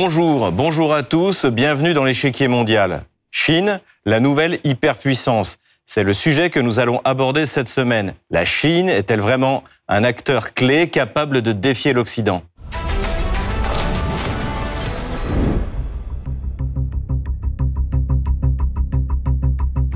Bonjour, bonjour à tous, bienvenue dans l'échiquier mondial. Chine, la nouvelle hyperpuissance. C'est le sujet que nous allons aborder cette semaine. La Chine est-elle vraiment un acteur clé capable de défier l'Occident?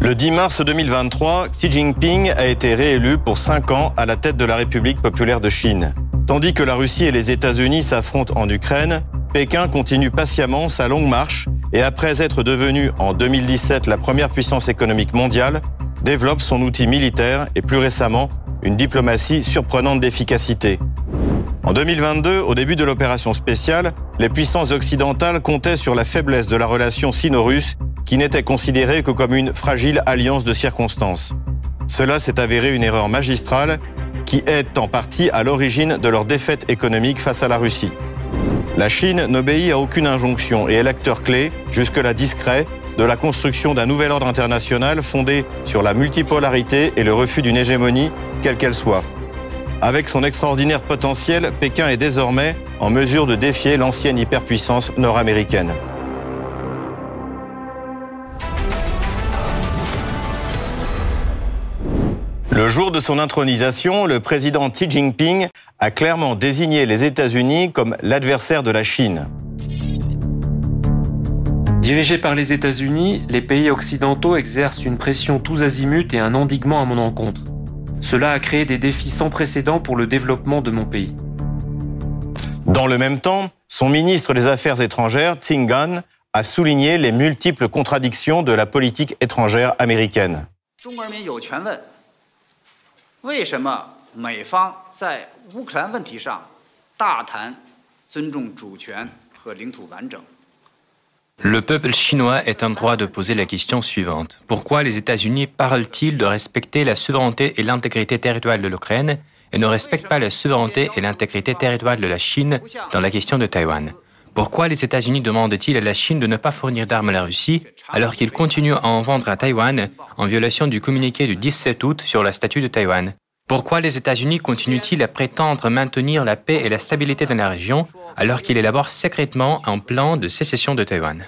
Le 10 mars 2023, Xi Jinping a été réélu pour 5 ans à la tête de la République populaire de Chine. Tandis que la Russie et les États-Unis s'affrontent en Ukraine, Pékin continue patiemment sa longue marche et après être devenu en 2017 la première puissance économique mondiale, développe son outil militaire et plus récemment une diplomatie surprenante d'efficacité. En 2022, au début de l'opération spéciale, les puissances occidentales comptaient sur la faiblesse de la relation sino-russe qui n'était considérée que comme une fragile alliance de circonstances. Cela s'est avéré une erreur magistrale qui est en partie à l'origine de leur défaite économique face à la Russie. La Chine n'obéit à aucune injonction et est l'acteur clé, jusque-là discret, de la construction d'un nouvel ordre international fondé sur la multipolarité et le refus d'une hégémonie, quelle qu'elle soit. Avec son extraordinaire potentiel, Pékin est désormais en mesure de défier l'ancienne hyperpuissance nord-américaine. Le jour de son intronisation, le président Xi Jinping a clairement désigné les États-Unis comme l'adversaire de la Chine. Dirigés par les États-Unis, les pays occidentaux exercent une pression tous azimuts et un endiguement à mon encontre. Cela a créé des défis sans précédent pour le développement de mon pays. Dans le même temps, son ministre des Affaires étrangères, Gan, a souligné les multiples contradictions de la politique étrangère américaine. Le peuple chinois est en droit de poser la question suivante. Pourquoi les États-Unis parlent-ils de respecter la souveraineté et l'intégrité territoriale de l'Ukraine et ne respectent pas la souveraineté et l'intégrité territoriale de la Chine dans la question de Taïwan? Pourquoi les États-Unis demandent-ils à la Chine de ne pas fournir d'armes à la Russie alors qu'ils continuent à en vendre à Taïwan en violation du communiqué du 17 août sur la statue de Taïwan? Pourquoi les États-Unis continuent-ils à prétendre maintenir la paix et la stabilité dans la région alors qu'ils élaborent secrètement un plan de sécession de Taïwan?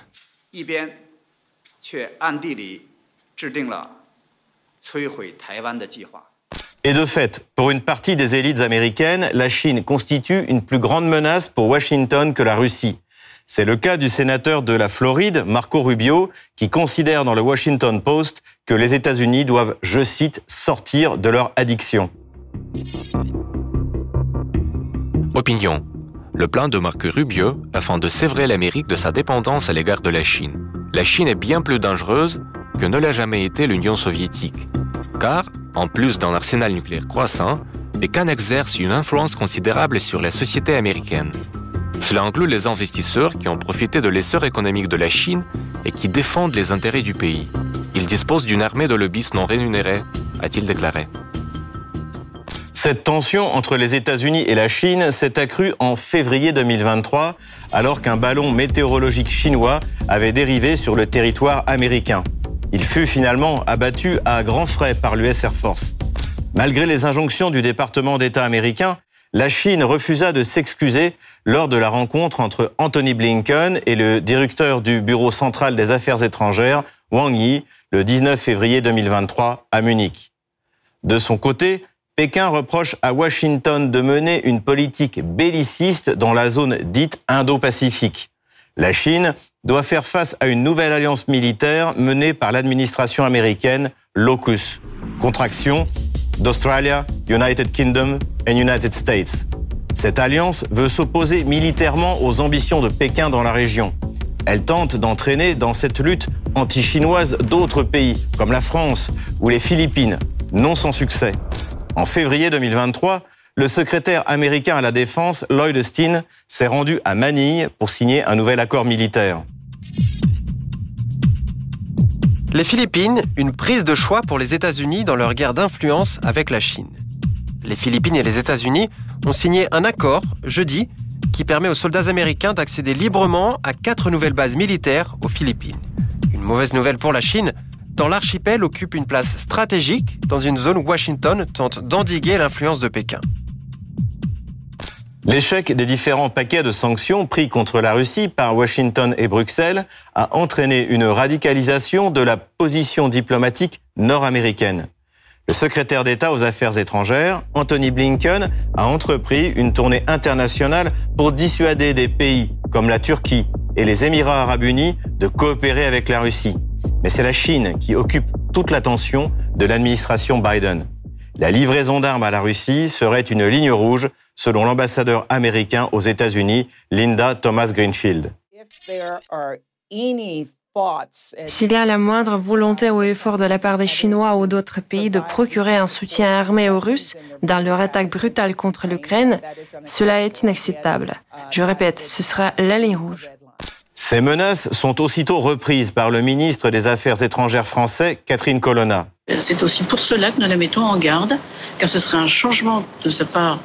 Et de fait, pour une partie des élites américaines, la Chine constitue une plus grande menace pour Washington que la Russie. C'est le cas du sénateur de la Floride, Marco Rubio, qui considère dans le Washington Post que les États-Unis doivent, je cite, sortir de leur addiction. Opinion. Le plan de Marco Rubio afin de sévrer l'Amérique de sa dépendance à l'égard de la Chine. La Chine est bien plus dangereuse que ne l'a jamais été l'Union soviétique. Car, en plus d'un arsenal nucléaire croissant, Pékin exerce une influence considérable sur la société américaine. Cela inclut les investisseurs qui ont profité de l'essor économique de la Chine et qui défendent les intérêts du pays. Ils disposent d'une armée de lobbyistes non rémunérés, a-t-il déclaré. Cette tension entre les États-Unis et la Chine s'est accrue en février 2023, alors qu'un ballon météorologique chinois avait dérivé sur le territoire américain. Il fut finalement abattu à grands frais par l'US Air Force. Malgré les injonctions du département d'État américain, la Chine refusa de s'excuser lors de la rencontre entre Anthony Blinken et le directeur du Bureau central des affaires étrangères, Wang Yi, le 19 février 2023 à Munich. De son côté, Pékin reproche à Washington de mener une politique belliciste dans la zone dite Indo-Pacifique. La Chine doit faire face à une nouvelle alliance militaire menée par l'administration américaine LOCUS, contraction d'Australia, United Kingdom et United States. Cette alliance veut s'opposer militairement aux ambitions de Pékin dans la région. Elle tente d'entraîner dans cette lutte anti-chinoise d'autres pays, comme la France ou les Philippines, non sans succès. En février 2023, le secrétaire américain à la Défense, Lloyd Austin, s'est rendu à Manille pour signer un nouvel accord militaire. Les Philippines, une prise de choix pour les États-Unis dans leur guerre d'influence avec la Chine. Les Philippines et les États-Unis ont signé un accord jeudi qui permet aux soldats américains d'accéder librement à quatre nouvelles bases militaires aux Philippines. Une mauvaise nouvelle pour la Chine, tant l'archipel occupe une place stratégique dans une zone où Washington tente d'endiguer l'influence de Pékin. L'échec des différents paquets de sanctions pris contre la Russie par Washington et Bruxelles a entraîné une radicalisation de la position diplomatique nord-américaine. Le secrétaire d'État aux Affaires étrangères, Anthony Blinken, a entrepris une tournée internationale pour dissuader des pays comme la Turquie et les Émirats arabes unis de coopérer avec la Russie. Mais c'est la Chine qui occupe toute l'attention de l'administration Biden. La livraison d'armes à la Russie serait une ligne rouge, selon l'ambassadeur américain aux États-Unis, Linda Thomas Greenfield. S'il y a la moindre volonté ou effort de la part des Chinois ou d'autres pays de procurer un soutien armé aux Russes dans leur attaque brutale contre l'Ukraine, cela est inacceptable. Je répète, ce sera la ligne rouge. Ces menaces sont aussitôt reprises par le ministre des Affaires étrangères français, Catherine Colonna. C'est aussi pour cela que nous la mettons en garde, car ce serait un changement de sa part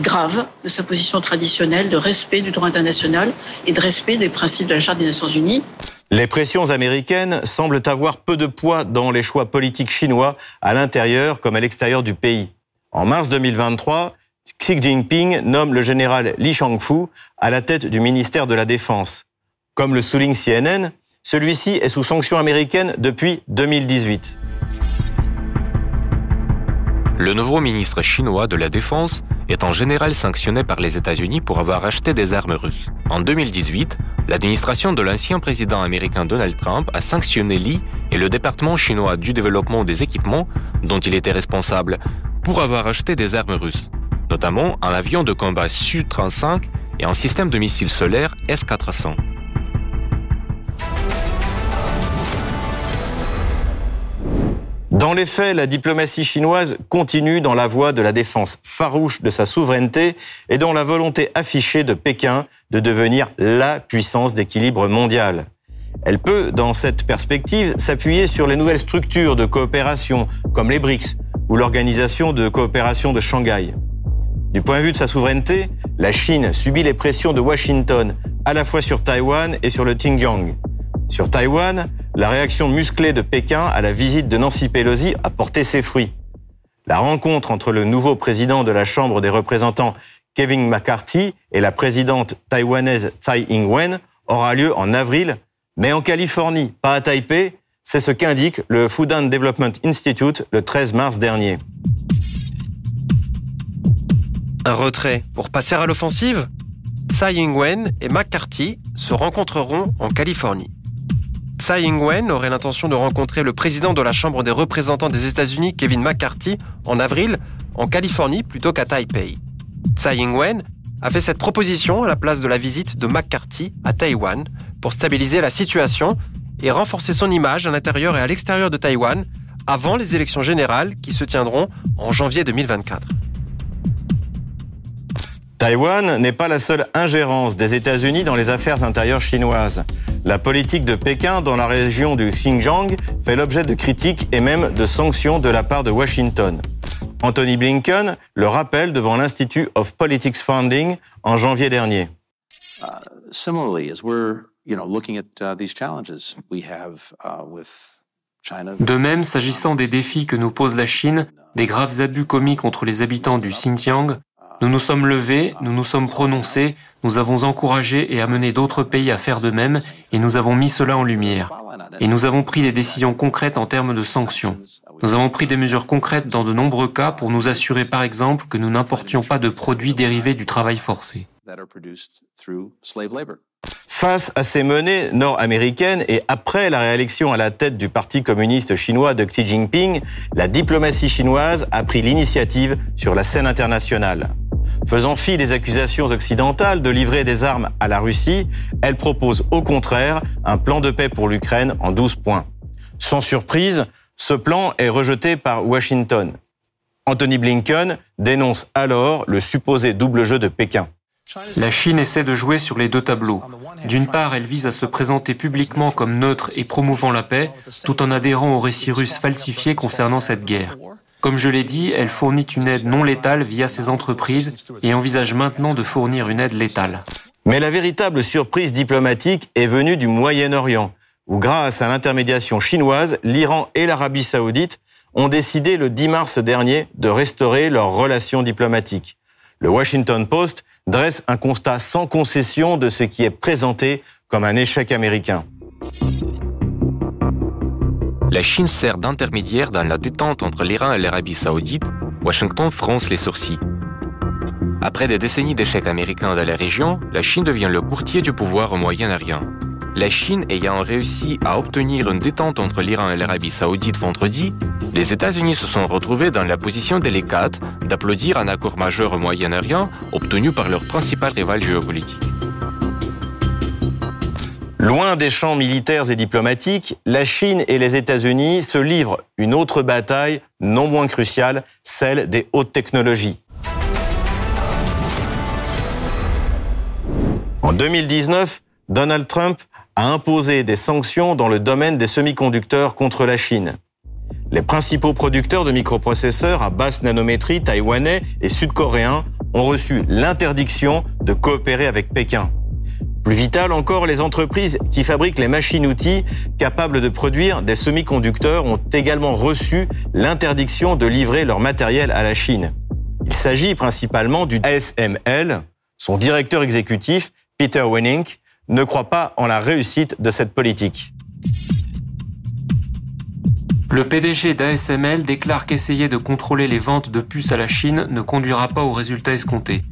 grave de sa position traditionnelle de respect du droit international et de respect des principes de la Charte des Nations Unies. Les pressions américaines semblent avoir peu de poids dans les choix politiques chinois à l'intérieur comme à l'extérieur du pays. En mars 2023, Xi Jinping nomme le général Li Shangfu à la tête du ministère de la Défense. Comme le souligne CNN, celui-ci est sous sanction américaine depuis 2018. Le nouveau ministre chinois de la Défense est en général sanctionné par les États-Unis pour avoir acheté des armes russes. En 2018, l'administration de l'ancien président américain Donald Trump a sanctionné Li et le département chinois du développement des équipements dont il était responsable pour avoir acheté des armes russes, notamment un avion de combat Su-35 et un système de missiles solaires S-400. Dans les faits, la diplomatie chinoise continue dans la voie de la défense farouche de sa souveraineté et dans la volonté affichée de Pékin de devenir la puissance d'équilibre mondial. Elle peut, dans cette perspective, s'appuyer sur les nouvelles structures de coopération comme les BRICS ou l'Organisation de coopération de Shanghai. Du point de vue de sa souveraineté, la Chine subit les pressions de Washington, à la fois sur Taïwan et sur le Xinjiang. Sur Taïwan, la réaction musclée de Pékin à la visite de Nancy Pelosi a porté ses fruits. La rencontre entre le nouveau président de la Chambre des représentants, Kevin McCarthy, et la présidente taïwanaise Tsai Ing-wen aura lieu en avril, mais en Californie, pas à Taipei. C'est ce qu'indique le Fudan Development Institute le 13 mars dernier. Un retrait pour passer à l'offensive Tsai Ing-wen et McCarthy se rencontreront en Californie. Tsai Ing-wen aurait l'intention de rencontrer le président de la Chambre des représentants des États-Unis, Kevin McCarthy, en avril, en Californie plutôt qu'à Taipei. Tsai Ing-wen a fait cette proposition à la place de la visite de McCarthy à Taïwan pour stabiliser la situation et renforcer son image à l'intérieur et à l'extérieur de Taïwan avant les élections générales qui se tiendront en janvier 2024. Taïwan n'est pas la seule ingérence des États-Unis dans les affaires intérieures chinoises. La politique de Pékin dans la région du Xinjiang fait l'objet de critiques et même de sanctions de la part de Washington. Anthony Blinken le rappelle devant l'Institute of Politics Funding en janvier dernier. De même, s'agissant des défis que nous pose la Chine, des graves abus commis contre les habitants du Xinjiang, nous nous sommes levés, nous nous sommes prononcés, nous avons encouragé et amené d'autres pays à faire de même, et nous avons mis cela en lumière. Et nous avons pris des décisions concrètes en termes de sanctions. Nous avons pris des mesures concrètes dans de nombreux cas pour nous assurer par exemple que nous n'importions pas de produits dérivés du travail forcé. Face à ces menées nord-américaines et après la réélection à la tête du Parti communiste chinois de Xi Jinping, la diplomatie chinoise a pris l'initiative sur la scène internationale. Faisant fi des accusations occidentales de livrer des armes à la Russie, elle propose au contraire un plan de paix pour l'Ukraine en 12 points. Sans surprise, ce plan est rejeté par Washington. Anthony Blinken dénonce alors le supposé double jeu de Pékin. La Chine essaie de jouer sur les deux tableaux. D'une part, elle vise à se présenter publiquement comme neutre et promouvant la paix, tout en adhérant aux récits russes falsifiés concernant cette guerre. Comme je l'ai dit, elle fournit une aide non létale via ses entreprises et envisage maintenant de fournir une aide létale. Mais la véritable surprise diplomatique est venue du Moyen-Orient, où grâce à l'intermédiation chinoise, l'Iran et l'Arabie saoudite ont décidé le 10 mars dernier de restaurer leurs relations diplomatiques. Le Washington Post dresse un constat sans concession de ce qui est présenté comme un échec américain. La Chine sert d'intermédiaire dans la détente entre l'Iran et l'Arabie saoudite. Washington fronce les sourcils. Après des décennies d'échecs américains dans la région, la Chine devient le courtier du pouvoir au Moyen-Orient. La Chine ayant réussi à obtenir une détente entre l'Iran et l'Arabie saoudite vendredi, les États-Unis se sont retrouvés dans la position délicate d'applaudir un accord majeur au Moyen-Orient obtenu par leur principal rival géopolitique. Loin des champs militaires et diplomatiques, la Chine et les États-Unis se livrent une autre bataille non moins cruciale, celle des hautes technologies. En 2019, Donald Trump a imposé des sanctions dans le domaine des semi-conducteurs contre la Chine. Les principaux producteurs de microprocesseurs à basse nanométrie taïwanais et sud-coréens ont reçu l'interdiction de coopérer avec Pékin. Plus vital encore, les entreprises qui fabriquent les machines-outils capables de produire des semi-conducteurs ont également reçu l'interdiction de livrer leur matériel à la Chine. Il s'agit principalement du ASML. Son directeur exécutif, Peter Wenink, ne croit pas en la réussite de cette politique. Le PDG d'ASML déclare qu'essayer de contrôler les ventes de puces à la Chine ne conduira pas aux résultats escomptés.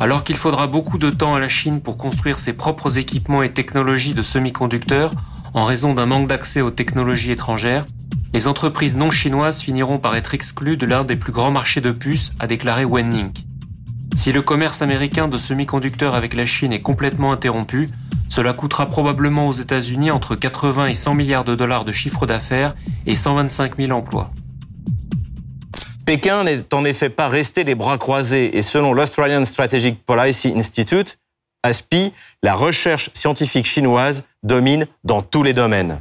Alors qu'il faudra beaucoup de temps à la Chine pour construire ses propres équipements et technologies de semi-conducteurs en raison d'un manque d'accès aux technologies étrangères, les entreprises non chinoises finiront par être exclues de l'un des plus grands marchés de puces, a déclaré Wen Ning. Si le commerce américain de semi-conducteurs avec la Chine est complètement interrompu, cela coûtera probablement aux États-Unis entre 80 et 100 milliards de dollars de chiffre d'affaires et 125 000 emplois. Pékin n'est en effet pas resté les bras croisés et selon l'Australian Strategic Policy Institute, ASPI, la recherche scientifique chinoise domine dans tous les domaines.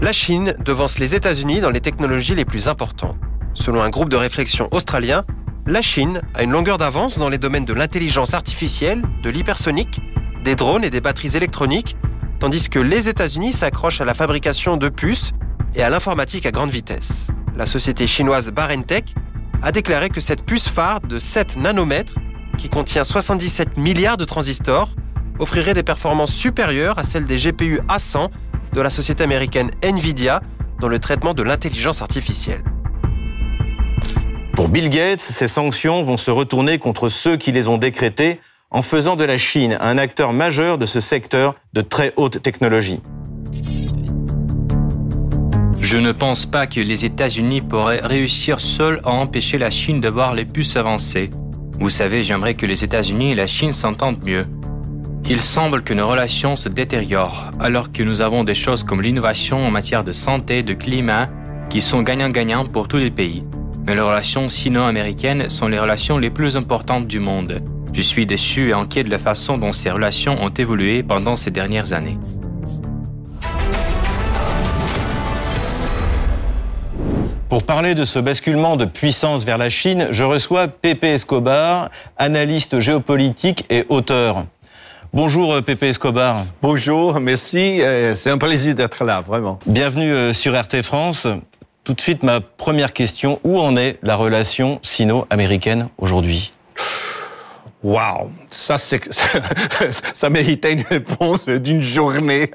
La Chine devance les États-Unis dans les technologies les plus importantes. Selon un groupe de réflexion australien, la Chine a une longueur d'avance dans les domaines de l'intelligence artificielle, de l'hypersonique, des drones et des batteries électroniques, tandis que les États-Unis s'accrochent à la fabrication de puces et à l'informatique à grande vitesse. La société chinoise Barentech a déclaré que cette puce phare de 7 nanomètres, qui contient 77 milliards de transistors, offrirait des performances supérieures à celles des GPU A100 de la société américaine Nvidia dans le traitement de l'intelligence artificielle. Pour Bill Gates, ces sanctions vont se retourner contre ceux qui les ont décrétées en faisant de la Chine un acteur majeur de ce secteur de très haute technologie. Je ne pense pas que les États-Unis pourraient réussir seuls à empêcher la Chine de voir les puces avancer. Vous savez, j'aimerais que les États-Unis et la Chine s'entendent mieux. Il semble que nos relations se détériorent, alors que nous avons des choses comme l'innovation en matière de santé, de climat, qui sont gagnant-gagnant pour tous les pays. Mais les relations sino-américaines sont les relations les plus importantes du monde. Je suis déçu et inquiet de la façon dont ces relations ont évolué pendant ces dernières années. Pour parler de ce basculement de puissance vers la Chine, je reçois Pepe Escobar, analyste géopolitique et auteur. Bonjour euh, Pepe Escobar. Bonjour, merci. Euh, c'est un plaisir d'être là, vraiment. Bienvenue euh, sur RT France. Tout de suite, ma première question. Où en est la relation sino-américaine aujourd'hui? Wow, ça, c'est, ça, méritait une réponse d'une journée.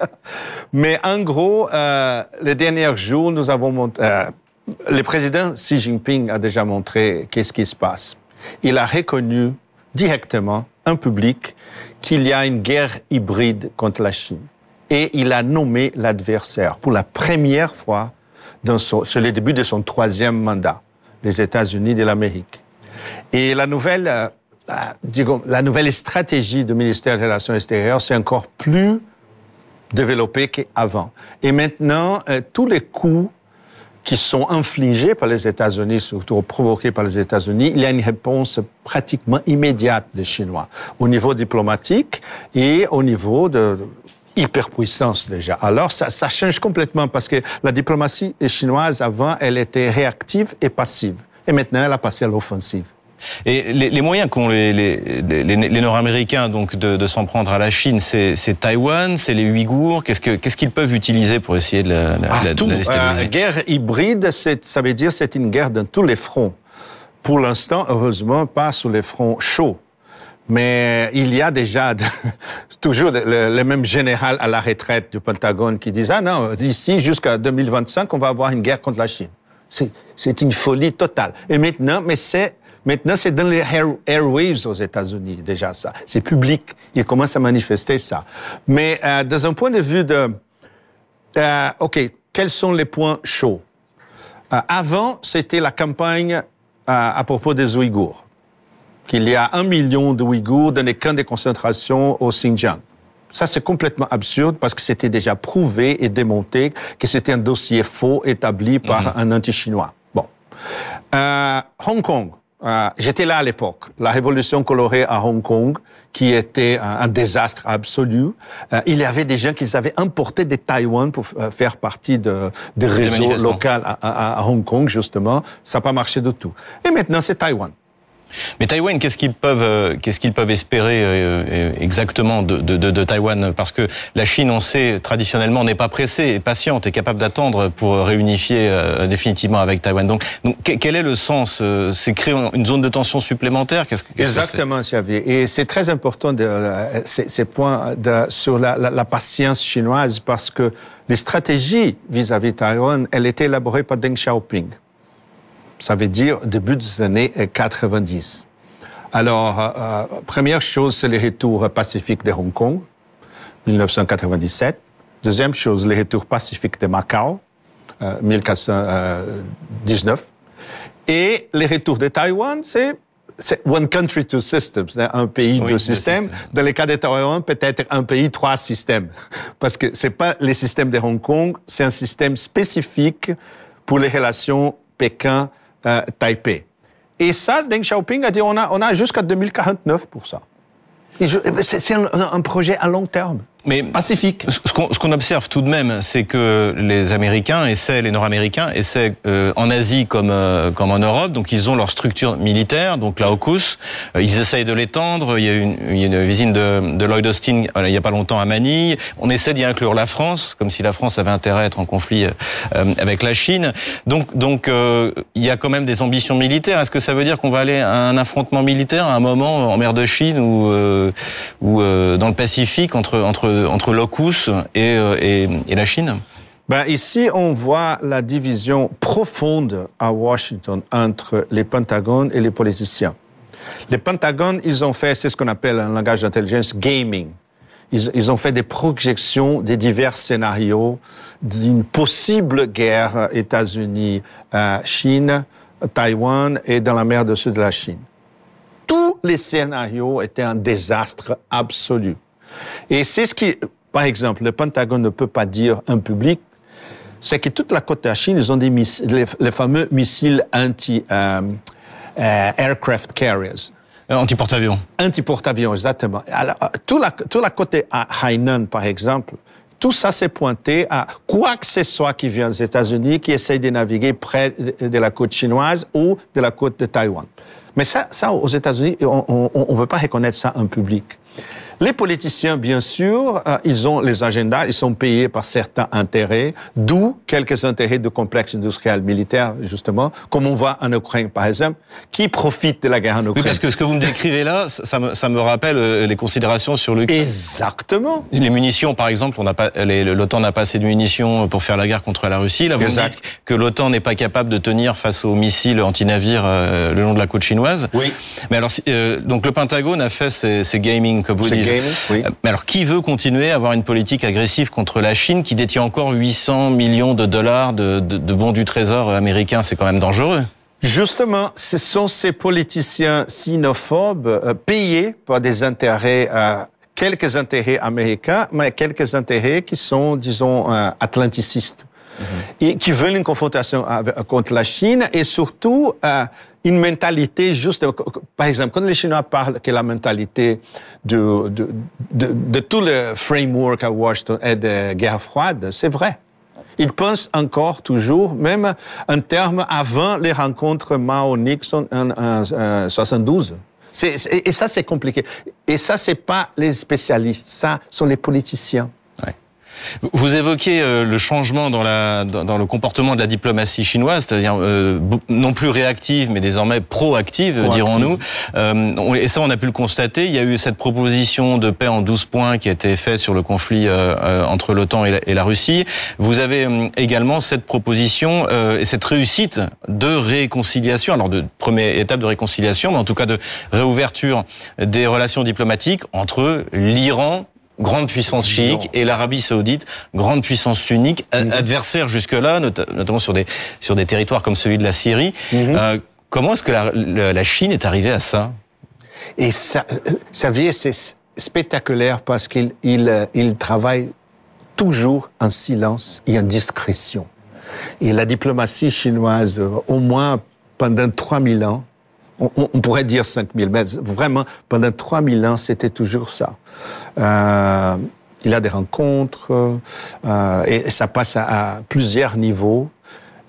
Mais en gros, euh, les derniers jours, nous avons monté, euh, le président Xi Jinping a déjà montré qu'est-ce qui se passe. Il a reconnu directement un public qu'il y a une guerre hybride contre la Chine. Et il a nommé l'adversaire pour la première fois dans sur le début de son troisième mandat, les États-Unis de l'Amérique. Et la nouvelle, euh, la nouvelle stratégie du ministère des Relations extérieures, c'est encore plus développé qu'avant. Et maintenant, euh, tous les coups qui sont infligés par les États-Unis, surtout provoqués par les États-Unis, il y a une réponse pratiquement immédiate des Chinois, au niveau diplomatique et au niveau de hyperpuissance déjà. Alors ça, ça change complètement parce que la diplomatie chinoise avant, elle était réactive et passive. Et maintenant, elle a passé à l'offensive. Et les, les moyens qu'ont les, les, les Nord-Américains donc de, de s'en prendre à la Chine, c'est Taïwan, c'est les Ouïghours. Qu'est-ce qu'ils peuvent utiliser pour essayer de la, la, ah, la, tout, la déstabiliser euh, Guerre hybride, ça veut dire c'est une guerre dans tous les fronts. pour l'instant, heureusement, pas sur les fronts chauds. Mais il y a déjà de, toujours le, le, même général à la retraite du Pentagone qui disent ah non d'ici jusqu'à 2025 on va avoir une guerre contre la Chine. C'est une folie totale. Et maintenant, mais c'est maintenant c'est dans les air, airwaves aux États-Unis déjà ça. C'est public. Ils commencent à manifester ça. Mais euh, dans un point de vue de euh, ok quels sont les points chauds? Euh, Avant c'était la campagne euh, à propos des Ouïghours qu'il y a un million de Ouïghours dans les camps de concentration au Xinjiang. Ça, c'est complètement absurde parce que c'était déjà prouvé et démonté que c'était un dossier faux établi par mm -hmm. un anti-chinois. Bon. Euh, Hong Kong. Euh, J'étais là à l'époque. La révolution colorée à Hong Kong, qui était un, un désastre absolu. Euh, il y avait des gens qui avaient importé des Taïwan pour faire partie de, des réseaux locaux à, à, à Hong Kong, justement. Ça n'a pas marché du tout. Et maintenant, c'est Taïwan. Mais Taïwan, qu'est-ce qu'ils peuvent, qu'est-ce qu'ils peuvent espérer euh, exactement de, de, de, de, Taïwan? Parce que la Chine, on sait traditionnellement, n'est pas pressée, est patiente, est capable d'attendre pour réunifier euh, définitivement avec Taïwan. Donc, donc, quel est le sens euh, C'est créer une zone de tension supplémentaire? Qu'est-ce qu Exactement, Xavier. Et c'est très important de, ces, ces points de, sur la, la, la, patience chinoise parce que les stratégies vis-à-vis -vis Taïwan, elles étaient élaborées par Deng Xiaoping ça veut dire début des années 90. Alors, euh, première chose, c'est le retour pacifique de Hong Kong, 1997. Deuxième chose, le retour pacifique de Macao, euh, 1419. Et le retour de Taïwan, c'est one country, two systems, un pays, oui, deux systèmes. Système. Dans le cas de Taïwan, peut-être un pays, trois systèmes. Parce que c'est pas le système de Hong Kong, c'est un système spécifique pour les relations Pékin euh, Taipei. Et ça, Deng Xiaoping a dit on a, on a jusqu'à 2049 pour ça. C'est un, un projet à long terme. Mais pacifique. Ce qu'on qu observe tout de même, c'est que les Américains essaient, les Nord-Américains essaient euh, en Asie comme euh, comme en Europe, donc ils ont leur structure militaire, donc la AUKUS, euh, ils essayent de l'étendre. Il y a une, il y a une visite de, de Lloyd Austin il y a pas longtemps à Manille. On essaie d'y inclure la France, comme si la France avait intérêt à être en conflit euh, avec la Chine. Donc donc euh, il y a quand même des ambitions militaires. Est-ce que ça veut dire qu'on va aller à un affrontement militaire à un moment en mer de Chine ou ou dans le Pacifique entre entre entre l'OCUS et, et, la Chine ben Ici, on voit la division profonde à Washington entre les Pentagones et les politiciens. Les Pentagones, ils ont fait, c'est ce qu'on appelle un langage d'intelligence, gaming. Ils, ils, ont fait des projections des divers scénarios d'une possible guerre États-Unis-Chine, Taïwan et dans la mer du Sud de la Chine. Tous les scénarios étaient un désastre absolu. Et c'est ce qui, par exemple, le Pentagone ne peut pas dire en public, c'est que toute la côte de la Chine, ils ont des les, les fameux missiles anti-aircraft euh, euh, carriers. Anti-porte-avions. Anti-porte-avions, exactement. Alors, tout la, tout la côté à Hainan, par exemple, tout ça s'est pointé à quoi que ce soit qui vient des États-Unis, qui essaye de naviguer près de la côte chinoise ou de la côte de Taïwan. Mais ça, ça aux États-Unis, on ne veut pas reconnaître ça en public. Les politiciens, bien sûr, euh, ils ont les agendas, ils sont payés par certains intérêts, d'où quelques intérêts de complexe industriel militaire, justement, comme on voit en Ukraine, par exemple, qui profitent de la guerre en Ukraine. Oui, parce que ce que vous me décrivez là, ça me, ça me rappelle euh, les considérations sur le... Exactement. Les munitions, par exemple, on n'a pas, l'OTAN n'a pas assez de munitions pour faire la guerre contre la Russie. Là, vous dites que l'OTAN n'est pas capable de tenir face aux missiles anti-navires euh, le long de la côte chinoise. Oui. Mais alors, euh, donc le Pentagone a fait ces gaming, comme vous dites. Oui. Mais alors, qui veut continuer à avoir une politique agressive contre la Chine qui détient encore 800 millions de dollars de, de, de bons du trésor américain? C'est quand même dangereux. Justement, ce sont ces politiciens sinophobes euh, payés par des intérêts, euh, quelques intérêts américains, mais quelques intérêts qui sont, disons, euh, atlanticistes. Et qui veulent une confrontation contre la Chine et surtout euh, une mentalité juste, par exemple, quand les Chinois parlent que la mentalité de, de, de, tout le framework à Washington est de guerre froide, c'est vrai. Ils pensent encore toujours, même en termes avant les rencontres Mao-Nixon en, en, en 72. C est, c est, et ça, c'est compliqué. Et ça, c'est pas les spécialistes, ça sont les politiciens. Vous évoquez euh, le changement dans, la, dans, le comportement de la diplomatie chinoise, c'est-à-dire euh, non plus réactive, mais désormais proactive, dirons-nous. Euh, et ça, on a pu le constater. Il y a eu cette proposition de paix en 12 points qui a été faite sur le conflit entre l'OTAN et, la Russie. Vous avez également cette proposition et cette réussite de réconciliation, alors de première étape de réconciliation, mais en tout cas de réouverture des relations diplomatiques entre l'Iran grande puissance chiite, et l'Arabie saoudite, grande puissance sunnique, adversaire jusque-là, notamment sur des, sur des territoires comme celui de la Syrie. Mhm. Euh, comment est-ce que la, la, Chine est arrivée à ça? Et ça, Xavier, c'est spectaculaire parce qu'il il, il travaille toujours en silence et en discrétion. Et la diplomatie chinoise, au moins pendant 3000 ans, on, pourrait dire 5000, mais vraiment, pendant 3000 ans, c'était toujours ça. Euh, il a des rencontres, euh, et ça passe à, plusieurs niveaux,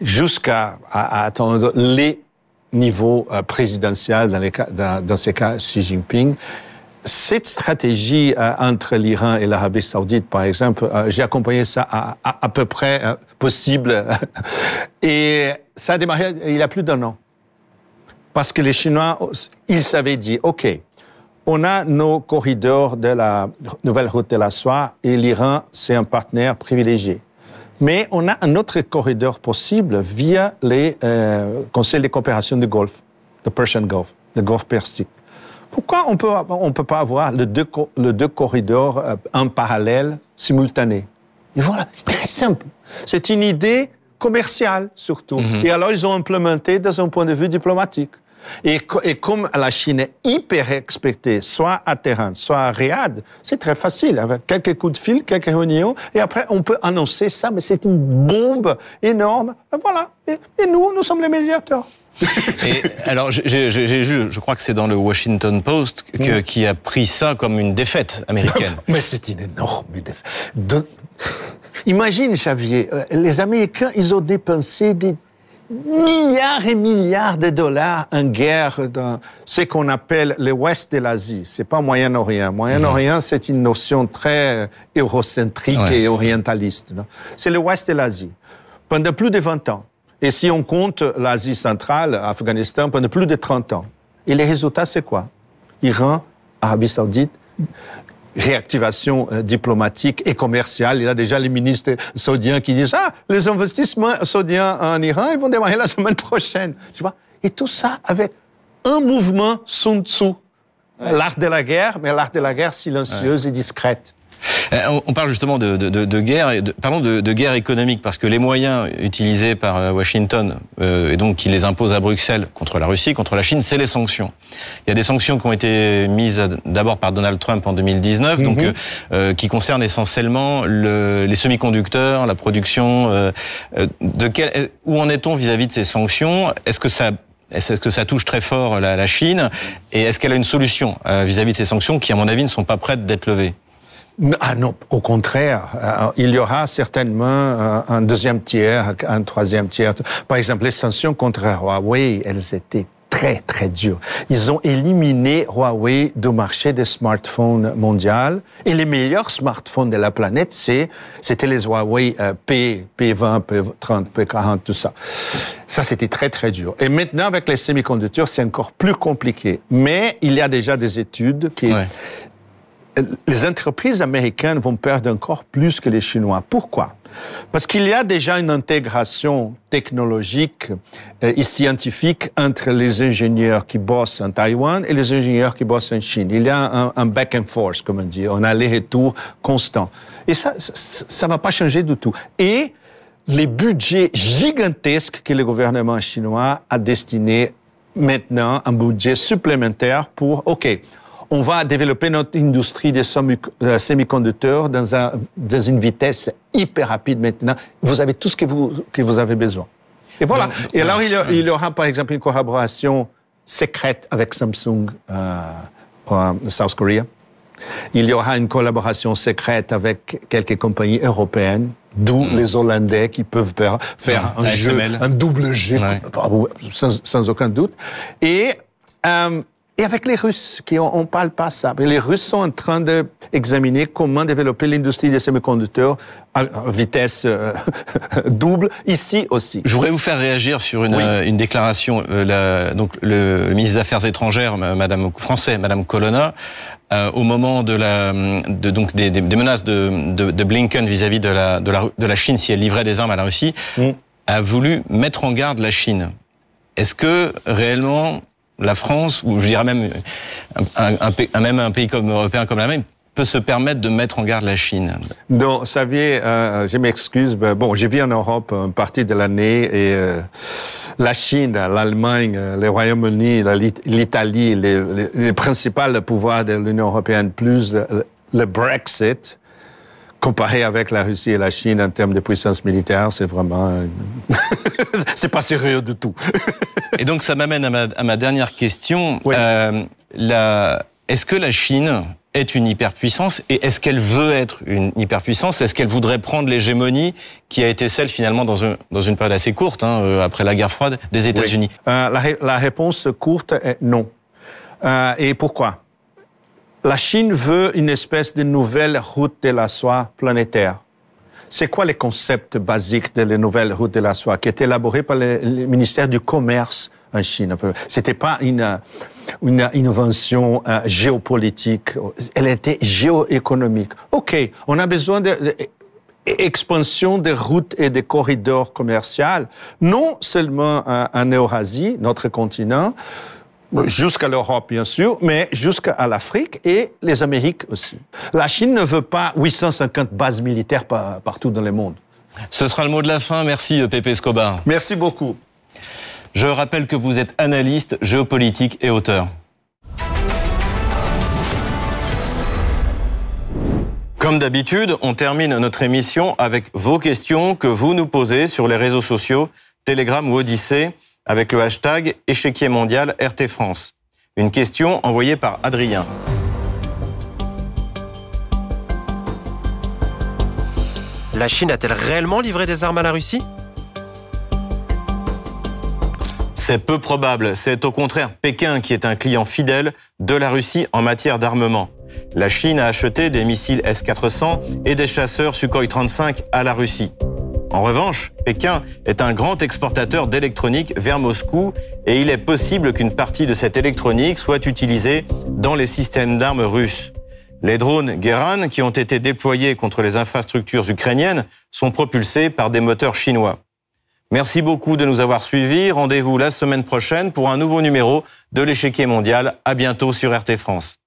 jusqu'à atteindre les niveaux euh, présidentiels, dans, les dans, dans ces cas, Xi Jinping. Cette stratégie euh, entre l'Iran et l'Arabie saoudite, par exemple, euh, j'ai accompagné ça à, à, à peu près possible. et ça a démarré il y a plus d'un an. Parce que les Chinois, ils savaient dire, OK, on a nos corridors de la nouvelle route de la soie et l'Iran, c'est un partenaire privilégié. Mais on a un autre corridor possible via les euh, conseils de coopération du Golfe, le Persian Gulf, le Golfe Persique. Pourquoi on peut on peut pas avoir les deux, le deux corridors euh, en parallèle, simultanés Et voilà, c'est très simple. C'est une idée commerciale surtout. Mm-hmm. Et alors ils ont implémenté dans un point de vue diplomatique. Et, comme la Chine est hyper expectée, soit à Téhéran, soit à Riyad, c'est très facile. Avec quelques coups de fil, quelques réunions, et après, on peut annoncer ça, mais c'est une bombe énorme. Et voilà. Et, nous, nous sommes les médiateurs. et alors, j'ai je crois que c'est dans le Washington Post que, qui a pris ça comme une défaite américaine. mais c'est une énorme défaite. Imagine, Xavier, euh, les Américains, ils ont dépensé des milliards et milliards de dollars en guerre dans ce qu'on appelle le Ouest de l'Asie. C'est pas Moyen-Orient. Moyen-Orient, c'est une notion très eurocentrique et orientaliste. C'est le Ouest de l'Asie. Pendant plus de 20 ans. Et si on compte l'Asie centrale, Afghanistan, pendant plus de 30 ans. Et les résultats, c'est quoi? Iran, Arabie Saoudite, réactivation euh, diplomatique et commerciale. Il y a déjà les ministres saoudiens qui disent ah les investissements saoudiens en Iran ils vont démarrer la semaine prochaine. Tu vois? Et tout ça avec un mouvement Sun Tzu, l'art de la guerre, mais l'art de la guerre silencieuse et discrète. Euh, on parle justement de, de, de guerre, de, pardon, de, guerre économique, parce que les moyens utilisés par euh, Washington, euh, et donc qui les impose à Bruxelles contre la Russie, contre la Chine, c'est les sanctions. Il y a des sanctions qui ont été mises d'abord par Donald Trump en 2019, donc mhm. euh, qui concernent essentiellement le, les semi-conducteurs, la production. de quel, où en est-on vis-à-vis de ces sanctions? Est-ce que ça est-ce que ça touche très fort la, la Chine? Et est-ce qu'elle a une solution vis-à-vis -vis de ces sanctions qui, à mon avis, ne sont pas prêtes d'être levées? Ah non, au contraire, euh, il y aura certainement euh, un deuxième tiers, un troisième tiers. Par exemple, les sanctions contre Huawei, elles étaient très très dures. Ils ont éliminé Huawei du marché des smartphones mondial et les meilleurs smartphones de la planète, c'est c'était les Huawei euh, P P20, P30, P40, tout ça. Ça c'était très très dur. Et maintenant avec les semi-conducteurs, c'est encore plus compliqué. Mais il y a déjà des études qui les entreprises américaines vont perdre encore plus que les Chinois. Pourquoi? Parce qu'il y a déjà une intégration technologique euh, et scientifique entre les ingénieurs qui bossent en Taïwan et les ingénieurs qui bossent en Chine. Il y a un, back and forth, comme on dit, on a les retours constants. Et ça, ça ne va pas changer du tout. Et les budgets gigantesques que le gouvernement chinois a destinés maintenant, un budget supplémentaire pour, OK, on va développer notre industrie des euh, semi-conducteurs dans, un, dans une vitesse hyper rapide maintenant. Vous avez tout ce que vous, que vous avez besoin. Et voilà. Et alors, il y, aura, par exemple, une collaboration secrète avec Samsung euh, en South Korea. Il y aura une collaboration secrète avec quelques compagnies européennes, d'où hmm. les Hollandais qui peuvent faire un jeu, un double jeu, sans, aucun doute. Et euh, et avec les Russes, qui on, on parle pas ça. Mais les Russes sont en train d'examiner comment développer l'industrie des semi-conducteurs à vitesse euh, double ici aussi. Je voudrais vous faire réagir sur une, euh, une déclaration. Euh, la, donc le, le, ministre des Affaires étrangères, Madame français, Madame Colonna, au moment de la, de, donc des, des, des menaces de, de, de Blinken vis-à-vis de, la, de, la, de la Chine si elle livrait des armes à la Russie, mm. a voulu mettre en garde la Chine. Est-ce que réellement la France, ou je dirais même un, un, un, même un pays comme européen comme la même, peut se permettre de mettre en garde la Chine. Non, savez, euh, je m'excuse, bon, j'ai vu en Europe une partie de l'année et euh, la Chine, l'Allemagne, le Royaume-Uni, l'Italie, les, les, les, principaux pouvoirs de l'Union européenne, plus le Brexit, comparé avec la Russie et la Chine en termes de puissance militaire, c'est vraiment... c'est pas sérieux du tout. et donc ça m'amène à ma, à ma, dernière question. Oui. Euh, la... Est-ce que la Chine est une hyperpuissance et est-ce qu'elle veut être une hyperpuissance? Est-ce qu'elle voudrait prendre l'hégémonie qui a été celle finalement dans, un, dans une période assez courte, hein, euh, après la guerre froide, des États-Unis? Oui. euh, la, la, réponse courte est non. Euh, et pourquoi? La Chine veut une espèce de nouvelle route de la soie planétaire. C'est quoi les concepts basiques de la nouvelle route de la soie qui est élaboré par le, le ministère du Commerce en Chine C'était pas une, une invention euh, géopolitique, elle était géoéconomique. OK, on a besoin de, de expansion des routes et des corridors commerciaux, non seulement en Eurasie, notre continent, jusqu'à l'Europe, bien sûr, mais jusqu'à l'Afrique et les Amériques aussi. La Chine ne veut pas 850 bases militaires par, partout dans le monde. Ce sera le mot de la fin. Merci, euh, Pepe Escobar. Merci beaucoup. Je rappelle que vous êtes analyste, géopolitique et auteur. Comme d'habitude, on termine notre émission avec vos questions que vous nous posez sur les réseaux sociaux, Telegram ou Odyssée avec le hashtag échiquier mondial RT France. Une question envoyée par Adrien. La Chine a-t-elle réellement livré des armes à la Russie? C'est peu probable. C'est au contraire Pékin qui est un client fidèle de la Russie en matière d'armement. La Chine a acheté des missiles S-400 et des chasseurs Sukhoi 35 à la Russie. En revanche, Pékin est un grand exportateur d'électronique vers Moscou et il est possible qu'une partie de cette électronique soit utilisée dans les systèmes d'armes russes. Les drones Geran qui ont été déployés contre les infrastructures ukrainiennes sont propulsés par des moteurs chinois. Merci beaucoup de nous avoir suivis. Rendez-vous la semaine prochaine pour un nouveau numéro de l'échiquier mondial. À bientôt sur RT France.